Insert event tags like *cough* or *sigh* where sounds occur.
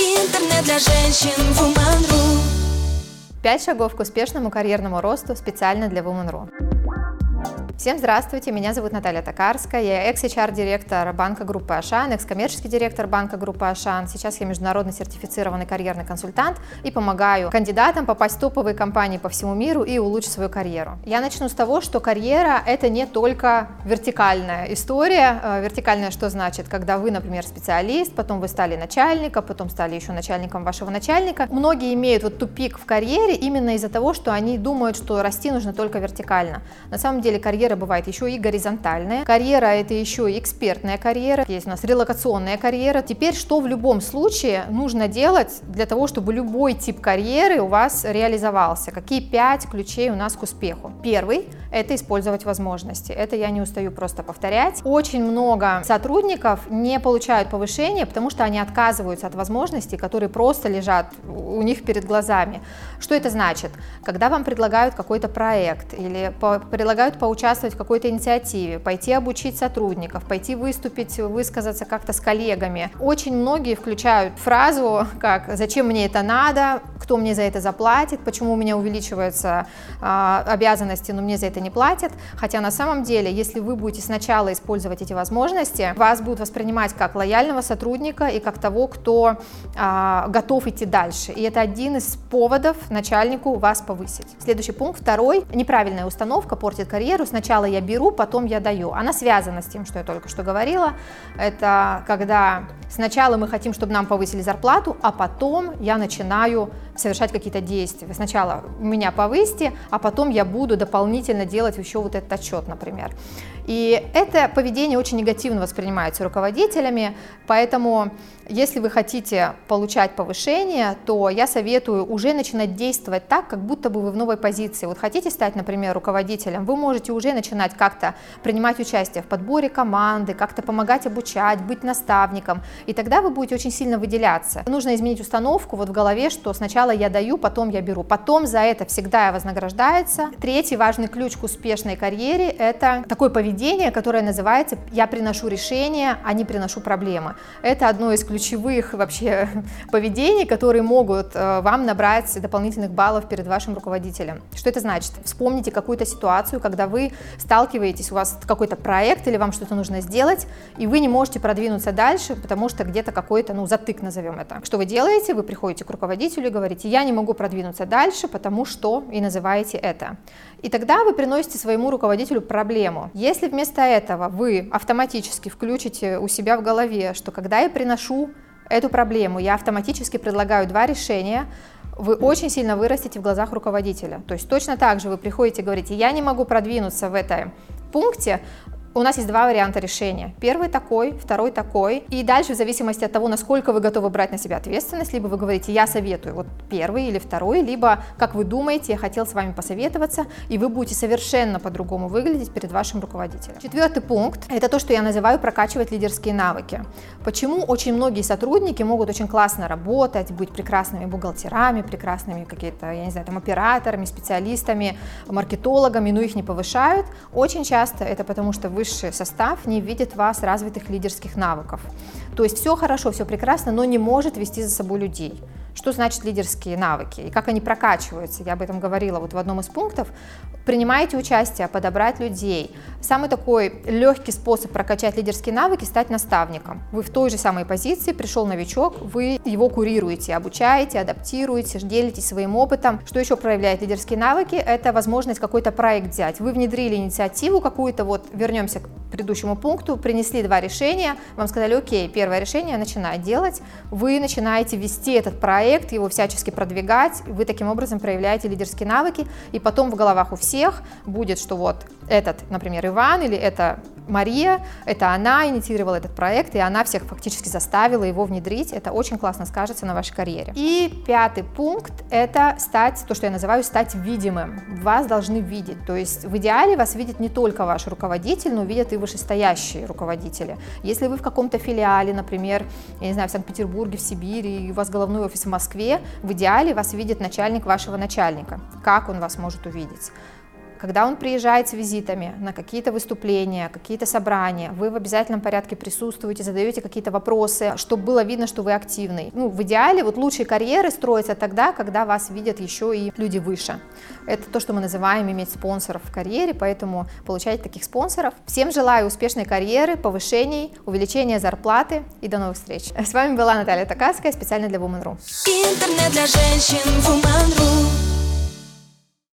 Интернет для женщин Woman.ru Пять шагов к успешному карьерному росту специально для Woman.ru. Всем здравствуйте, меня зовут Наталья Токарская, я экс-HR-директор банка группы Ашан, экс-коммерческий директор банка группы Ашан. Сейчас я международно сертифицированный карьерный консультант и помогаю кандидатам попасть в топовые компании по всему миру и улучшить свою карьеру. Я начну с того, что карьера — это не только вертикальная история. Э, вертикальная что значит? Когда вы, например, специалист, потом вы стали начальником, потом стали еще начальником вашего начальника. Многие имеют вот тупик в карьере именно из-за того, что они думают, что расти нужно только вертикально. На самом деле карьера карьера бывает еще и горизонтальная. Карьера это еще и экспертная карьера. Есть у нас релокационная карьера. Теперь что в любом случае нужно делать для того, чтобы любой тип карьеры у вас реализовался? Какие пять ключей у нас к успеху? Первый – это использовать возможности. Это я не устаю просто повторять. Очень много сотрудников не получают повышения, потому что они отказываются от возможностей, которые просто лежат у них перед глазами. Что это значит? Когда вам предлагают какой-то проект или предлагают поучаствовать поучаствовать в какой-то инициативе, пойти обучить сотрудников, пойти выступить, высказаться как-то с коллегами. Очень многие включают фразу, как «зачем мне это над?», «кто мне за это заплатит?», «почему у меня увеличиваются а, обязанности, но мне за это не платят?». Хотя на самом деле, если вы будете сначала использовать эти возможности, вас будут воспринимать как лояльного сотрудника и как того, кто а, готов идти дальше. И это один из поводов начальнику вас повысить. Следующий пункт, второй. Неправильная установка портит карьеру. Сначала сначала я беру, потом я даю. Она связана с тем, что я только что говорила. Это когда сначала мы хотим, чтобы нам повысили зарплату, а потом я начинаю совершать какие-то действия. Сначала меня повысьте, а потом я буду дополнительно делать еще вот этот отчет, например. И это поведение очень негативно воспринимается руководителями, поэтому если вы хотите получать повышение, то я советую уже начинать действовать так, как будто бы вы в новой позиции. Вот хотите стать, например, руководителем, вы можете уже начинать как-то принимать участие в подборе команды, как-то помогать обучать, быть наставником, и тогда вы будете очень сильно выделяться. Нужно изменить установку вот в голове, что сначала я даю, потом я беру, потом за это всегда вознаграждается. Третий важный ключ к успешной карьере – это такое поведение, которое называется «я приношу решения, а не приношу проблемы». Это одно из ключевых вообще *laughs* поведений, которые могут э, вам набрать дополнительных баллов перед вашим руководителем. Что это значит? Вспомните какую-то ситуацию, когда вы сталкиваетесь, у вас какой-то проект или вам что-то нужно сделать, и вы не можете продвинуться дальше, потому что где-то какой-то, ну, затык назовем это. Что вы делаете? Вы приходите к руководителю и говорите, я не могу продвинуться дальше, потому что, и называете это. И тогда вы приносите своему руководителю проблему. Если вместо этого вы автоматически включите у себя в голове, что когда я приношу эту проблему, я автоматически предлагаю два решения, вы очень сильно вырастете в глазах руководителя. То есть точно так же вы приходите и говорите, я не могу продвинуться в этом пункте, у нас есть два варианта решения. Первый такой, второй такой. И дальше, в зависимости от того, насколько вы готовы брать на себя ответственность, либо вы говорите, я советую, вот первый или второй, либо, как вы думаете, я хотел с вами посоветоваться, и вы будете совершенно по-другому выглядеть перед вашим руководителем. Четвертый пункт – это то, что я называю прокачивать лидерские навыки. Почему очень многие сотрудники могут очень классно работать, быть прекрасными бухгалтерами, прекрасными какие-то, я не знаю, там, операторами, специалистами, маркетологами, но их не повышают? Очень часто это потому, что вы высший состав не видит вас развитых лидерских навыков. То есть все хорошо, все прекрасно, но не может вести за собой людей. Что значит лидерские навыки и как они прокачиваются? Я об этом говорила вот в одном из пунктов. Принимайте участие, подобрать людей. Самый такой легкий способ прокачать лидерские навыки – стать наставником. Вы в той же самой позиции, пришел новичок, вы его курируете, обучаете, адаптируете, делитесь своим опытом. Что еще проявляет лидерские навыки? Это возможность какой-то проект взять. Вы внедрили инициативу какую-то, вот вернемся к предыдущему пункту, принесли два решения, вам сказали, окей, первое решение начинай делать, вы начинаете вести этот проект, его всячески продвигать, вы таким образом проявляете лидерские навыки, и потом в головах у всех будет, что вот этот, например, Иван или это Мария, это она инициировала этот проект, и она всех фактически заставила его внедрить. Это очень классно скажется на вашей карьере. И пятый пункт – это стать, то, что я называю, стать видимым. Вас должны видеть. То есть в идеале вас видит не только ваш руководитель, но видят и вышестоящие руководители. Если вы в каком-то филиале, например, я не знаю, в Санкт-Петербурге, в Сибири, и у вас головной офис в Москве, в идеале вас видит начальник вашего начальника. Как он вас может увидеть? Когда он приезжает с визитами на какие-то выступления, какие-то собрания, вы в обязательном порядке присутствуете, задаете какие-то вопросы, чтобы было видно, что вы активный. Ну, в идеале вот лучшие карьеры строятся тогда, когда вас видят еще и люди выше. Это то, что мы называем иметь спонсоров в карьере, поэтому получайте таких спонсоров. Всем желаю успешной карьеры, повышений, увеличения зарплаты и до новых встреч. С вами была Наталья Такарская, специально для Woman.ru. Интернет для женщин Woman.ru